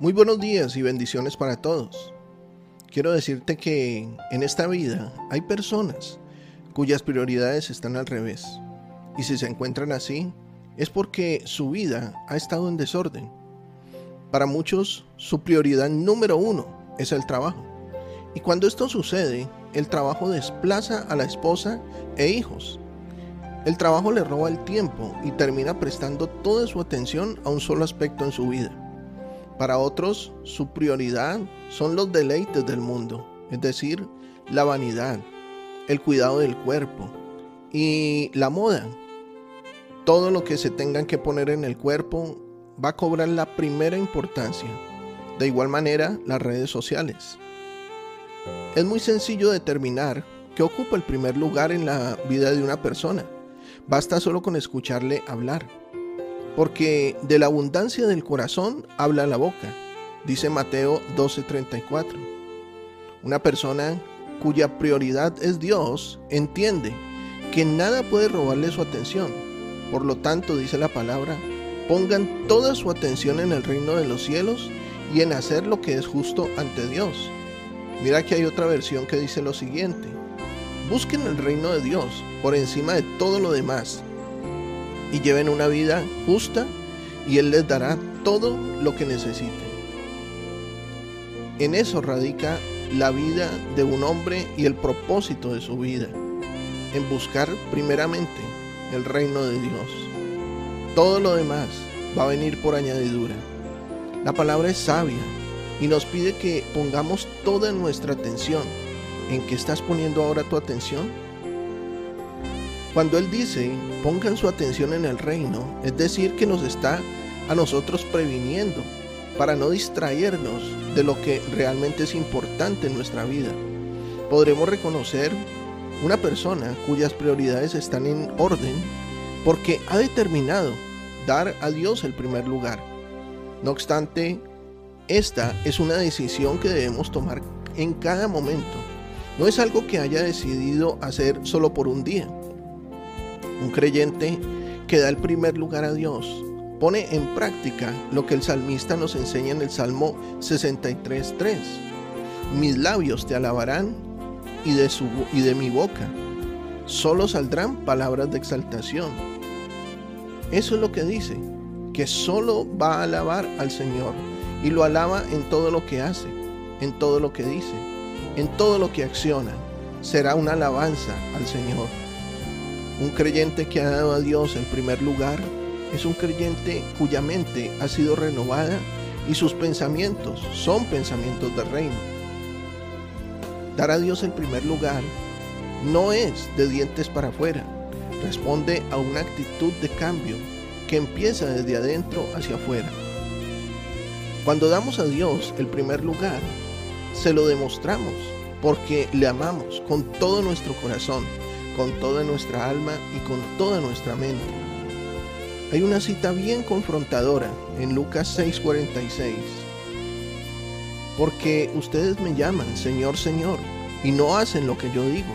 Muy buenos días y bendiciones para todos. Quiero decirte que en esta vida hay personas cuyas prioridades están al revés. Y si se encuentran así, es porque su vida ha estado en desorden. Para muchos, su prioridad número uno es el trabajo. Y cuando esto sucede, el trabajo desplaza a la esposa e hijos. El trabajo le roba el tiempo y termina prestando toda su atención a un solo aspecto en su vida. Para otros, su prioridad son los deleites del mundo, es decir, la vanidad, el cuidado del cuerpo y la moda. Todo lo que se tengan que poner en el cuerpo va a cobrar la primera importancia. De igual manera, las redes sociales. Es muy sencillo determinar qué ocupa el primer lugar en la vida de una persona. Basta solo con escucharle hablar porque de la abundancia del corazón habla la boca, dice Mateo 12:34. Una persona cuya prioridad es Dios entiende que nada puede robarle su atención. Por lo tanto, dice la palabra, pongan toda su atención en el reino de los cielos y en hacer lo que es justo ante Dios. Mira que hay otra versión que dice lo siguiente, busquen el reino de Dios por encima de todo lo demás y lleven una vida justa y Él les dará todo lo que necesiten. En eso radica la vida de un hombre y el propósito de su vida, en buscar primeramente el reino de Dios. Todo lo demás va a venir por añadidura. La palabra es sabia y nos pide que pongamos toda nuestra atención. ¿En qué estás poniendo ahora tu atención? Cuando Él dice, pongan su atención en el reino, es decir, que nos está a nosotros previniendo para no distraernos de lo que realmente es importante en nuestra vida. Podremos reconocer una persona cuyas prioridades están en orden porque ha determinado dar a Dios el primer lugar. No obstante, esta es una decisión que debemos tomar en cada momento. No es algo que haya decidido hacer solo por un día un creyente que da el primer lugar a Dios pone en práctica lo que el salmista nos enseña en el Salmo 63.3. Mis labios te alabarán y de, su, y de mi boca solo saldrán palabras de exaltación. Eso es lo que dice, que solo va a alabar al Señor y lo alaba en todo lo que hace, en todo lo que dice, en todo lo que acciona. Será una alabanza al Señor. Un creyente que ha dado a Dios el primer lugar es un creyente cuya mente ha sido renovada y sus pensamientos son pensamientos del reino. Dar a Dios el primer lugar no es de dientes para afuera, responde a una actitud de cambio que empieza desde adentro hacia afuera. Cuando damos a Dios el primer lugar, se lo demostramos porque le amamos con todo nuestro corazón con toda nuestra alma y con toda nuestra mente. Hay una cita bien confrontadora en Lucas 6:46. Porque ustedes me llaman Señor, Señor, y no hacen lo que yo digo.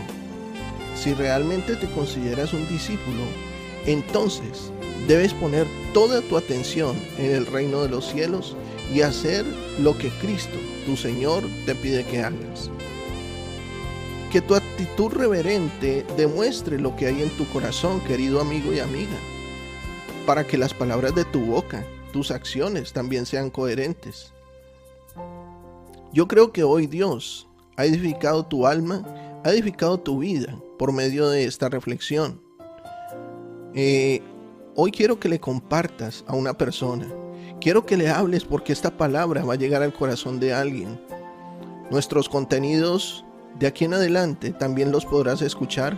Si realmente te consideras un discípulo, entonces debes poner toda tu atención en el reino de los cielos y hacer lo que Cristo, tu Señor, te pide que hagas. Que tu actitud reverente demuestre lo que hay en tu corazón, querido amigo y amiga, para que las palabras de tu boca, tus acciones también sean coherentes. Yo creo que hoy Dios ha edificado tu alma, ha edificado tu vida por medio de esta reflexión. Eh, hoy quiero que le compartas a una persona. Quiero que le hables porque esta palabra va a llegar al corazón de alguien. Nuestros contenidos de aquí en adelante también los podrás escuchar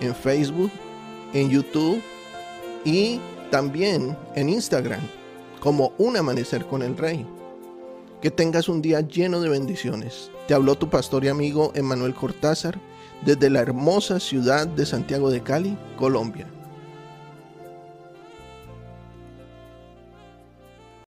en Facebook, en YouTube y también en Instagram. como un amanecer con el Rey. Que tengas un día lleno de bendiciones. Te habló tu pastor y amigo Emanuel Cortázar desde la hermosa ciudad de Santiago de Cali, Colombia.